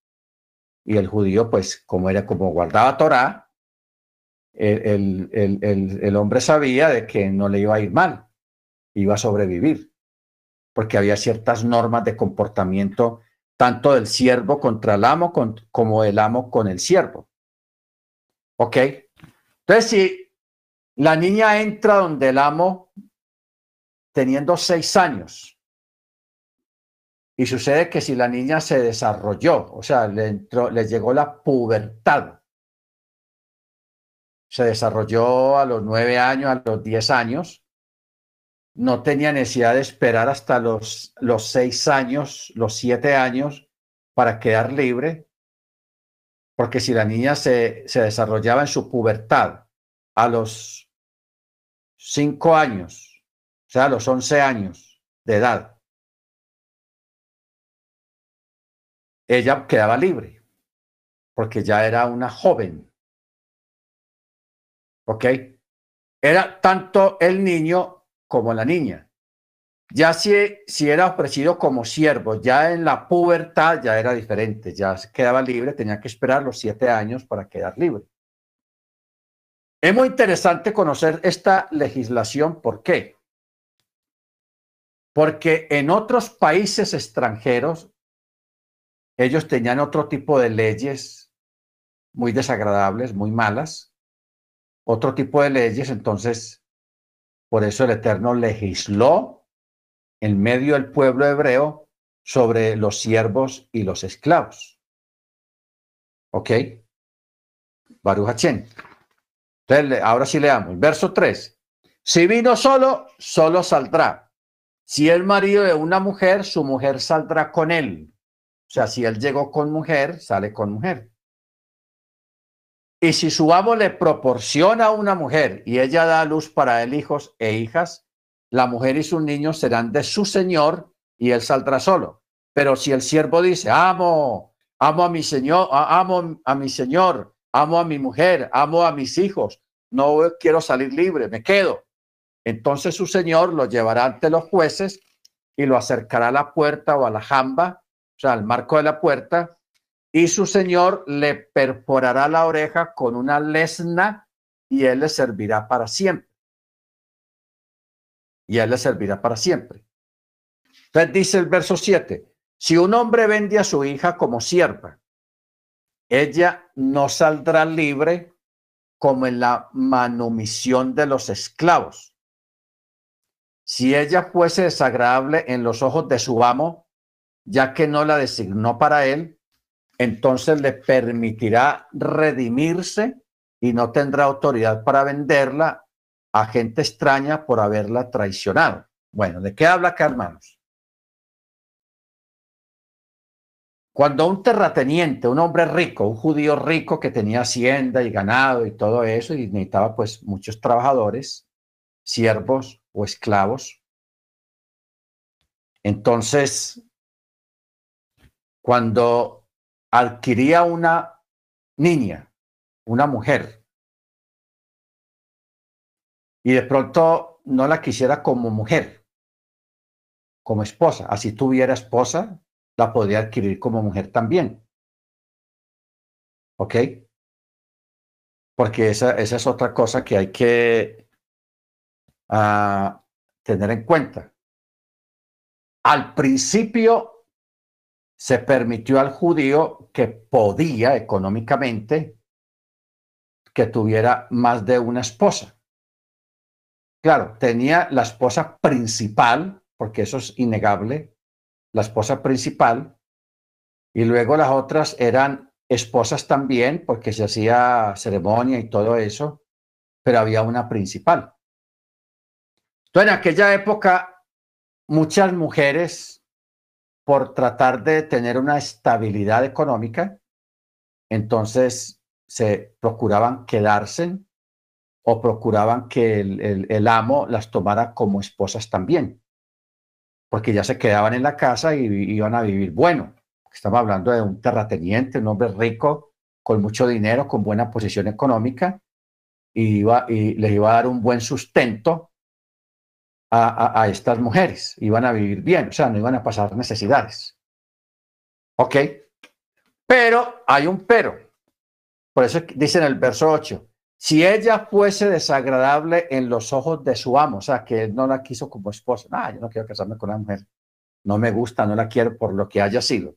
Speaker 1: y el judío, pues, como era como guardaba Torah, el, el, el, el, hombre sabía de que no le iba a ir mal, iba a sobrevivir, porque había ciertas normas de comportamiento, tanto del siervo contra el amo como el amo con el siervo. ¿Ok? Entonces, si la niña entra donde el amo teniendo seis años. Y sucede que si la niña se desarrolló, o sea, le, llegó la pubertad, se desarrolló a los nueve años, a los diez años, no tenía necesidad de esperar hasta los, los seis años, los siete años para quedar libre, porque si la niña se, se desarrollaba en su pubertad a los cinco años, sea, a los 11 años de edad, ella quedaba libre, porque ya era una joven. ¿Ok? Era tanto el niño como la niña. Ya si, si era ofrecido como siervo, ya en la pubertad ya era diferente, ya quedaba libre, tenía que esperar los siete años para quedar libre. Es muy interesante conocer esta legislación. ¿Por qué? Porque en otros países extranjeros ellos tenían otro tipo de leyes muy desagradables, muy malas, otro tipo de leyes, entonces por eso el Eterno legisló en medio del pueblo hebreo sobre los siervos y los esclavos. ¿Ok? Baruch Hachén. Entonces, ahora sí leamos. Verso 3. Si vino solo, solo saldrá. Si es marido de una mujer, su mujer saldrá con él. O sea, si él llegó con mujer, sale con mujer. Y si su amo le proporciona a una mujer y ella da a luz para él hijos e hijas, la mujer y sus niños serán de su señor y él saldrá solo. Pero si el siervo dice, amo, amo a mi señor, amo a mi señor, amo a mi mujer, amo a mis hijos, no quiero salir libre, me quedo. Entonces su señor lo llevará ante los jueces y lo acercará a la puerta o a la jamba, o sea, al marco de la puerta, y su señor le perforará la oreja con una lesna y él le servirá para siempre. Y él le servirá para siempre. Entonces dice el verso 7, si un hombre vende a su hija como sierva, ella no saldrá libre como en la manumisión de los esclavos. Si ella fuese desagradable en los ojos de su amo, ya que no la designó para él, entonces le permitirá redimirse y no tendrá autoridad para venderla a gente extraña por haberla traicionado. Bueno, ¿de qué habla acá, hermanos? Cuando un terrateniente, un hombre rico, un judío rico que tenía hacienda y ganado y todo eso y necesitaba pues muchos trabajadores, siervos o esclavos, entonces cuando adquiría una niña, una mujer, y de pronto no la quisiera como mujer, como esposa. Así tuviera esposa, la podría adquirir como mujer también. ¿Ok? Porque esa, esa es otra cosa que hay que uh, tener en cuenta. Al principio se permitió al judío que podía económicamente que tuviera más de una esposa. Claro, tenía la esposa principal, porque eso es innegable, la esposa principal, y luego las otras eran esposas también, porque se hacía ceremonia y todo eso, pero había una principal. En aquella época, muchas mujeres por tratar de tener una estabilidad económica, entonces se procuraban quedarse o procuraban que el, amo las tomara como esposas también, porque ya se quedaban en la casa y iban a vivir bueno. Estamos hablando de un terrateniente, un hombre rico, con mucho dinero, con buena posición económica, y, iba, y les iba a dar un buen sustento a, estas mujeres, iban a vivir bien, o sea, no iban a pasar necesidades. ¿Ok? Pero hay un pero. Por eso dice en el verso 8, si ella fuese desagradable en los ojos de su amo, o sea, que él no la quiso como esposa, ah, yo no quiero casarme con una mujer, no me gusta, no la quiero por lo que haya sido.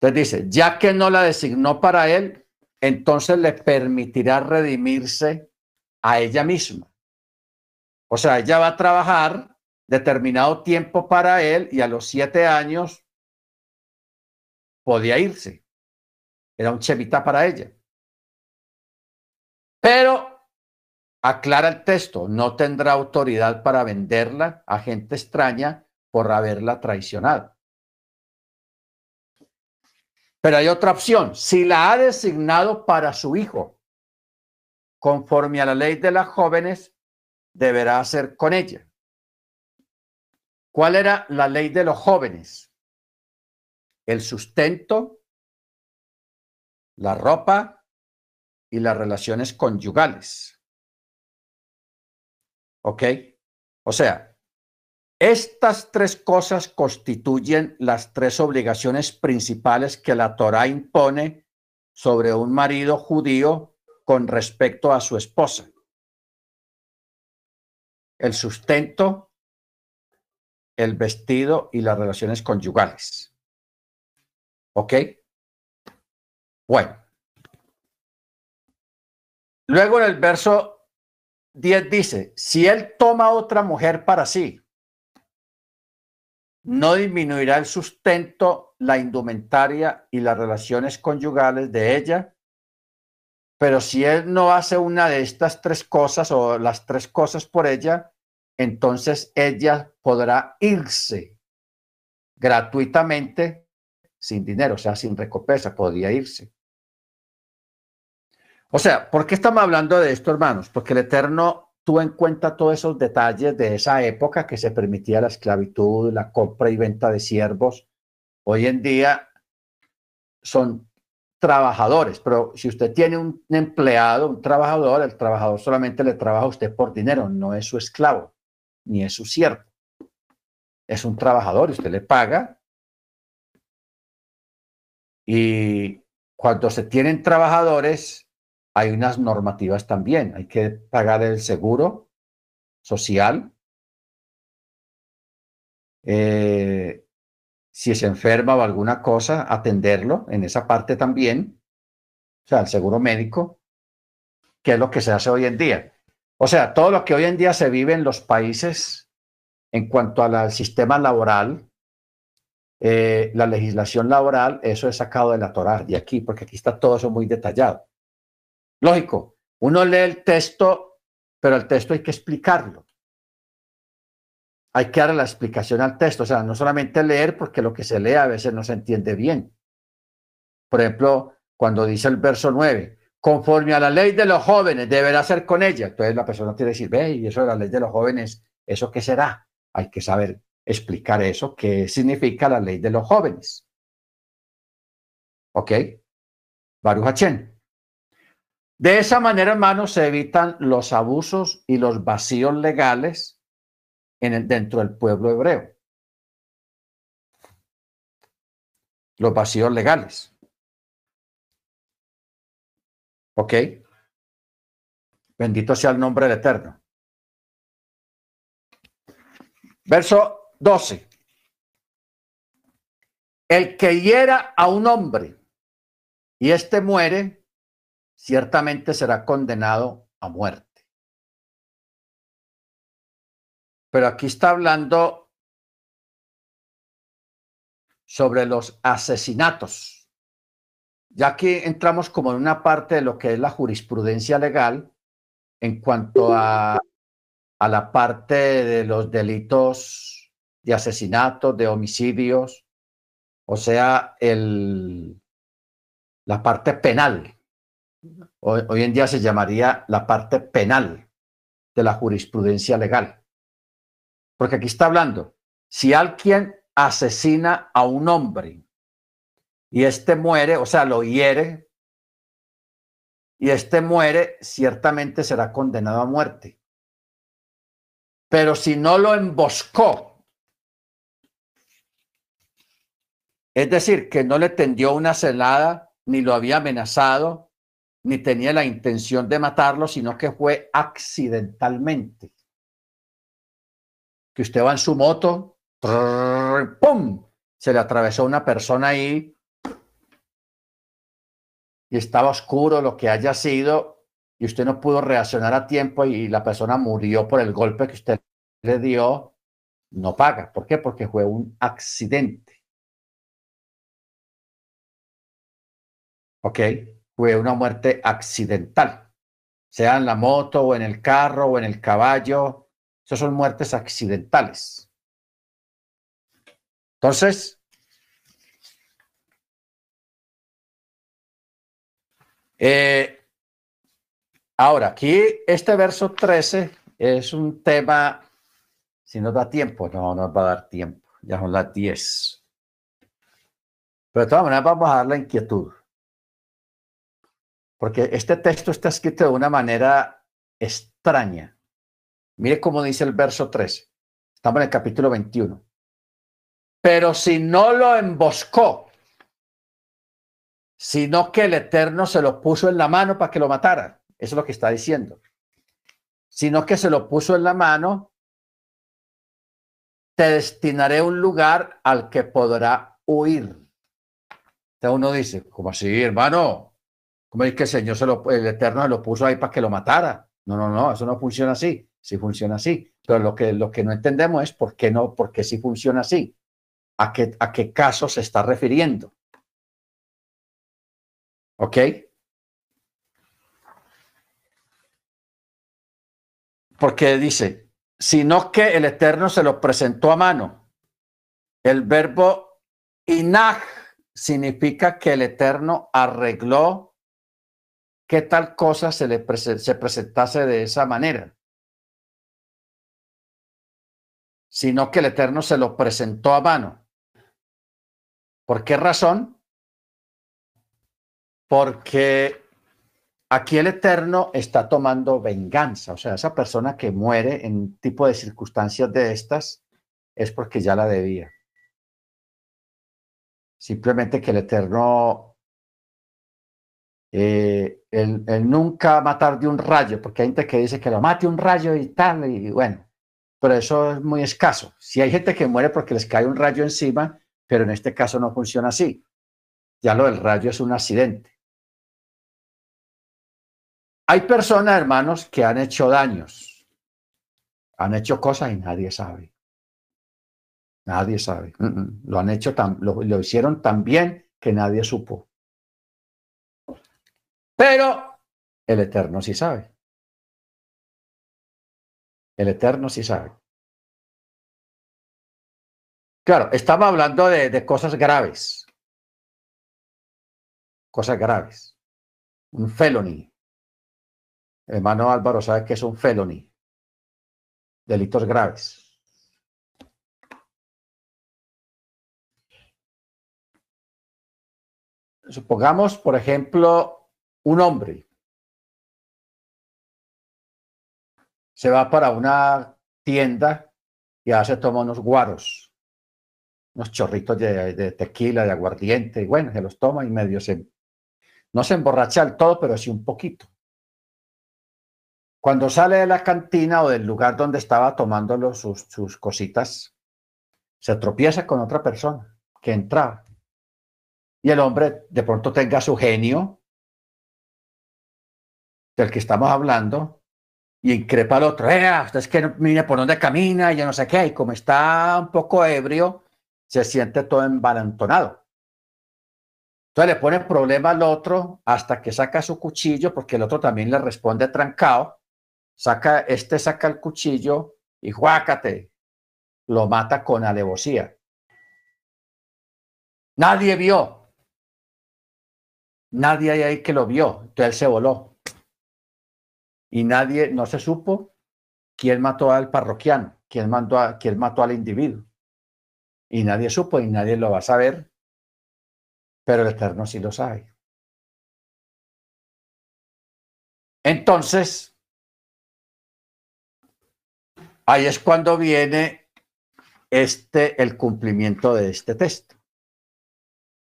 Speaker 1: Entonces dice, ya que no la designó para él, entonces le permitirá redimirse a ella misma. O sea, ella va a trabajar determinado tiempo para él y a los siete años podía irse. Era un chevita para ella. Pero aclara el texto, no tendrá autoridad para venderla a gente extraña por haberla traicionado. Pero hay otra opción. Si la ha designado para su hijo, conforme a la ley de las jóvenes, deberá hacer con ella. ¿Cuál era la ley de los jóvenes? El sustento, la ropa y las relaciones conyugales. ¿Ok? O sea, estas tres cosas constituyen las tres obligaciones principales que la Torah impone sobre un marido judío con respecto a su esposa el sustento, el vestido y las relaciones conyugales. ¿Ok? Bueno. Luego en el verso 10 dice, si él toma otra mujer para sí, no disminuirá el sustento, la indumentaria y las relaciones conyugales de ella, pero si él no hace una de estas tres cosas o las tres cosas por ella, entonces ella podrá irse gratuitamente sin dinero, o sea, sin recompensa, podría irse. O sea, ¿por qué estamos hablando de esto, hermanos? Porque el Eterno tuvo en cuenta todos esos detalles de esa época que se permitía la esclavitud, la compra y venta de siervos. Hoy en día son trabajadores, pero si usted tiene un empleado, un trabajador, el trabajador solamente le trabaja a usted por dinero, no es su esclavo, ni es su siervo. Es un trabajador, usted le paga. Y cuando se tienen trabajadores, hay unas normativas también. Hay que pagar el seguro social. Eh, si se enferma o alguna cosa, atenderlo en esa parte también. O sea, el seguro médico, que es lo que se hace hoy en día. O sea, todo lo que hoy en día se vive en los países en cuanto al sistema laboral, eh, la legislación laboral, eso es sacado de la Torah, de aquí, porque aquí está todo eso muy detallado. Lógico, uno lee el texto, pero el texto hay que explicarlo. Hay que dar la explicación al texto, o sea, no solamente leer porque lo que se lee a veces no se entiende bien. Por ejemplo, cuando dice el verso 9, conforme a la ley de los jóvenes, deberá ser con ella. Entonces la persona tiene que decir, ve, y eso de la ley de los jóvenes, ¿eso qué será? Hay que saber explicar eso, qué significa la ley de los jóvenes. ¿Ok? Baruch de esa manera, hermanos, se evitan los abusos y los vacíos legales en dentro del pueblo hebreo. Los vacíos legales. ¿Ok? Bendito sea el nombre del Eterno. Verso 12. El que hiera a un hombre y éste muere, ciertamente será condenado a muerte. Pero aquí está hablando sobre los asesinatos. Ya que entramos como en una parte de lo que es la jurisprudencia legal en cuanto a, a la parte de los delitos de asesinato, de homicidios, o sea, el, la parte penal hoy, en día se llamaría la parte penal de la jurisprudencia legal. Porque aquí está hablando, si alguien asesina a un hombre y éste muere, o sea, lo hiere, y éste muere, ciertamente será condenado a muerte. Pero si no lo emboscó, es decir, que no le tendió una celada, ni lo había amenazado, ni tenía la intención de matarlo, sino que fue accidentalmente. Que usted va en su moto, ¡pum! Se le atravesó una persona ahí y estaba oscuro lo que haya sido y usted no pudo reaccionar a tiempo y la persona murió por el golpe que usted le dio, no paga. ¿Por qué? Porque fue un accidente. ¿Ok? fue una muerte accidental, sea en la moto o en el carro o en el caballo. Esas son muertes accidentales. Entonces, eh, ahora aquí este verso 13 es un tema, si nos da tiempo, no nos va a dar tiempo, ya son las 10. Pero de todas maneras vamos a dar la inquietud porque este texto está escrito de una manera extraña. Mire cómo dice el verso 13. Estamos en el capítulo 21. Pero si no lo emboscó, sino que el Eterno se lo puso en la mano para que lo matara. Eso es lo que está diciendo. Sino que se lo puso en la mano, te destinaré un lugar al que podrá huir. Entonces uno dice, ¿cómo así, hermano? ¿Cómo es que el Señor se lo, el Eterno se lo puso ahí para que lo matara? No, no, no, eso no funciona así. Sí funciona así. Pero lo que, lo que no entendemos es por qué no, por qué sí funciona así. ¿A qué, a qué caso se está refiriendo? ¿Ok? Porque dice, sino que el Eterno se lo presentó a mano. El verbo inaj significa que el Eterno arregló que tal cosa se le se presentase de esa manera. Sino que el Eterno se lo presentó a mano. ¿Por qué razón? Porque aquí el Eterno está tomando venganza. O sea, esa persona que muere en tipo de circunstancias de estas es porque ya la debía. Simplemente que el Eterno, eh, el, nunca matar de un rayo, porque hay gente que dice que lo mate un rayo y tal, y bueno, pero eso es muy escaso. Si hay gente que muere porque les cae un rayo encima, pero en este caso no funciona así. Ya lo del rayo es un accidente. Hay personas, hermanos, que han hecho daños, han hecho cosas y nadie sabe. Nadie sabe. Lo han hecho tan, lo, lo hicieron tan bien que nadie supo. Pero el Eterno sí sabe. El Eterno sí sabe. Claro, estamos hablando de, cosas graves. Cosas graves. Un felony. Hermano Álvaro sabe que es un felony. Delitos graves. Supongamos, por ejemplo, un hombre se va para una tienda y hace toma unos guaros, unos chorritos de, tequila, de aguardiente, y bueno, se los toma y medio se, no se emborracha del todo, pero sí un poquito. Cuando sale de la cantina o del lugar donde estaba tomando sus, sus cositas, se tropieza con otra persona que entraba y el hombre de pronto tenga su genio del que estamos hablando y increpa al otro, eh, usted es que no mire por dónde camina y ya no sé qué, y como está un poco ebrio, se siente todo embalantonado. Entonces le pone problema al otro hasta que saca su cuchillo, porque el otro también le responde trancado, saca, este saca el cuchillo y juácate, lo mata con alevosía. Nadie vio, Nadie hay ahí que lo vio, entonces él se voló. Y nadie, no se supo quién mató al parroquiano, quién, mandó a, quién mató al individuo. Y nadie supo y nadie lo va a saber, pero el Eterno sí lo sabe. Entonces, ahí es cuando viene este, el cumplimiento de este texto.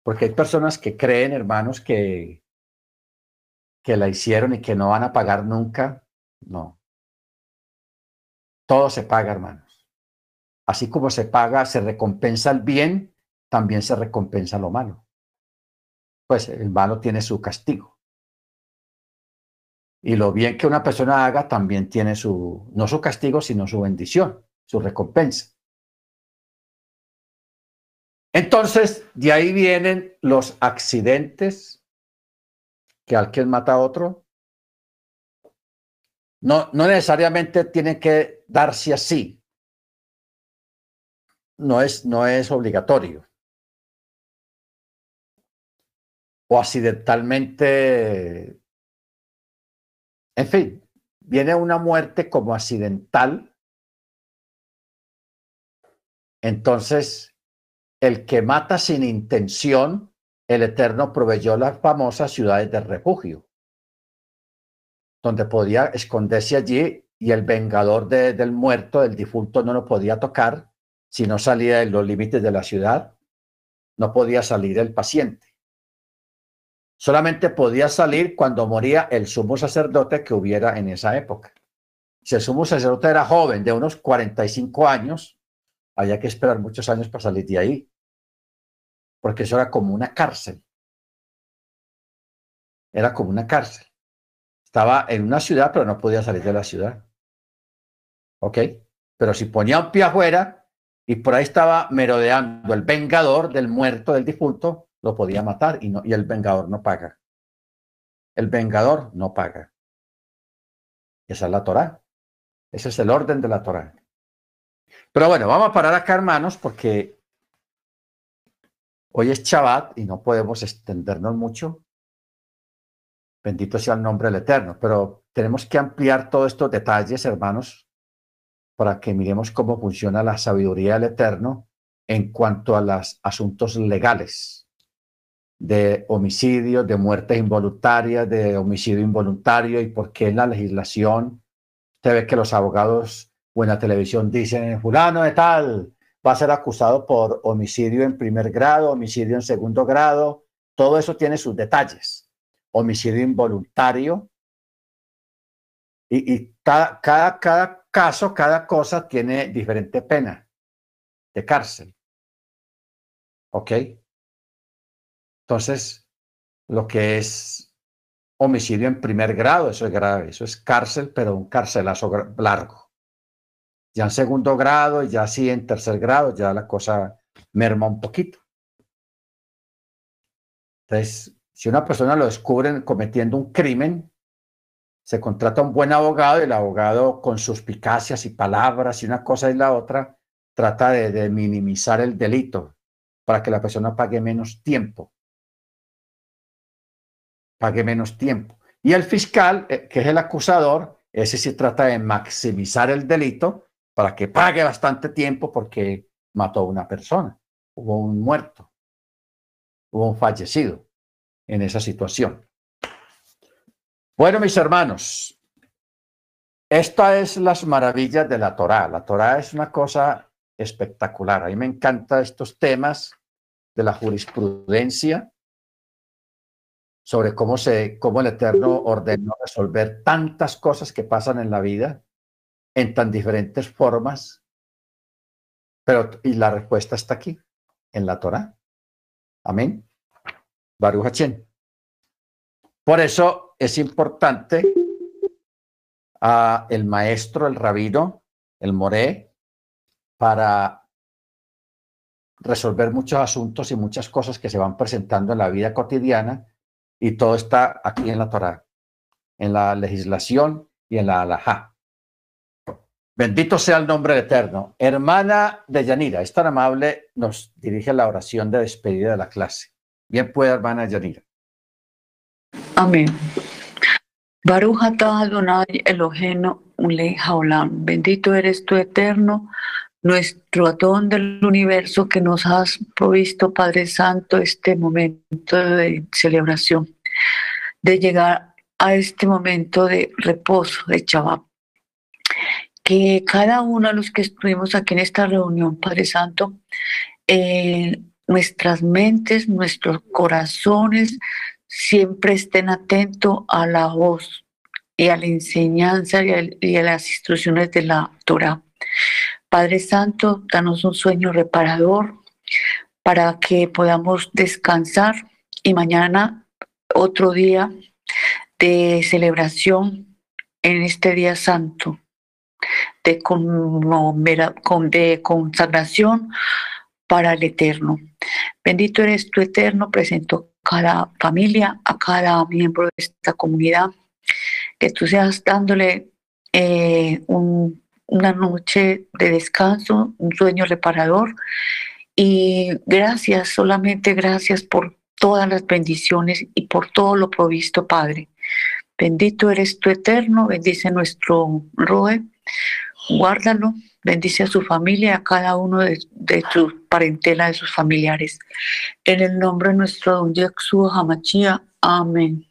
Speaker 1: Porque hay personas que creen, hermanos, que, que la hicieron y que no van a pagar nunca. No. Todo se paga, hermanos. Así como se paga, se recompensa el bien, también se recompensa lo malo. Pues el malo tiene su castigo. Y lo bien que una persona haga también tiene su, no su castigo, sino su bendición, su recompensa. Entonces, de ahí vienen los accidentes que alguien mata a otro. No, no necesariamente tienen que darse así. No es, no es obligatorio. O accidentalmente. En fin, viene una muerte como accidental. Entonces, el que mata sin intención, el Eterno proveyó las famosas ciudades de refugio, donde podía esconderse allí y el vengador del muerto, del difunto, no lo podía tocar si no salía de los límites de la ciudad, no podía salir el paciente. Solamente podía salir cuando moría el sumo sacerdote que hubiera en esa época. Si el sumo sacerdote era joven, de unos 45 años, había que esperar muchos años para salir de ahí, porque eso era como una cárcel. era como una cárcel. Estaba en una ciudad, pero no podía salir de la ciudad. ¿Ok? Pero si ponía un pie afuera y por ahí estaba merodeando el vengador del muerto, del difunto, lo podía matar y, no, y el vengador no paga. El vengador no paga. Esa es la Torah. Ese es el orden de la Torah. Pero bueno, vamos a parar acá, hermanos, porque hoy es Shabbat y no podemos extendernos mucho. Bendito sea el nombre del Eterno. Pero tenemos que ampliar todos estos detalles, hermanos, para que miremos cómo funciona la sabiduría del Eterno en cuanto a los asuntos legales de homicidio, de muerte involuntaria, de homicidio involuntario y por qué en la legislación usted ve que los abogados o en la televisión dicen, fulano de tal va a ser acusado por homicidio en primer grado, homicidio en segundo grado, todo eso tiene sus detalles. Homicidio involuntario. Y, cada, cada, caso, cada cosa tiene diferente pena de cárcel. ¿Ok? Entonces, lo que es homicidio en primer grado, eso es grave, eso es cárcel, pero un carcelazo largo. Ya en segundo grado, ya sí en tercer grado, ya la cosa merma un poquito. Entonces, si una persona lo descubre cometiendo un crimen, se contrata un buen abogado y el abogado con suspicacias y palabras y una cosa y la otra trata de, de minimizar el delito para que la persona pague menos tiempo pague menos tiempo. Y el fiscal, eh, que es el acusador, ese sí trata de maximizar el delito para que pague bastante tiempo porque mató a una persona, hubo un muerto, hubo un fallecido en esa situación. Bueno, mis hermanos, esta es las maravillas de la Torá. La Torá es una cosa espectacular. A mí me encantan estos temas de la jurisprudencia, sobre cómo, se, cómo el Eterno ordenó resolver tantas cosas que pasan en la vida en tan diferentes formas. Pero, y la respuesta está aquí, en la Torah. Amén. Baruch Hachén. Por eso es importante a el maestro, el rabino, el moré, para resolver muchos asuntos y muchas cosas que se van presentando en la vida cotidiana y todo está aquí en la Torah, en la legislación y en la alajá. Bendito sea el nombre eterno. Hermana de Yanira, es tan amable, nos dirige la oración de despedida de la clase. Bien puede, hermana Yanira.
Speaker 2: Amén. Baruch atah Adonai Eloheno. Bendito eres tu eterno, nuestro Adón del universo que nos has provisto, Padre Santo, este momento de celebración, de llegar a este momento de reposo, de Shabbat. Que cada uno de los que estuvimos aquí en esta reunión, Padre Santo, eh, nuestras mentes, nuestros corazones siempre estén atentos a la voz y a la enseñanza y a, y a las instrucciones de la Torah Padre Santo, danos un sueño reparador para que podamos descansar y mañana otro día de celebración en este día santo, de, de consagración para el eterno. Bendito eres tu eterno, presento a cada familia, a cada miembro de esta comunidad, que tú seas dándole eh, un una noche de descanso, un sueño reparador. Y gracias, solamente gracias por todas las bendiciones y por todo lo provisto, Padre. Bendito eres tu eterno, bendice nuestro Roe, guárdalo, bendice a su familia, a cada uno de, de su parentela, de sus familiares. En el nombre de nuestro don Hamachia, amén.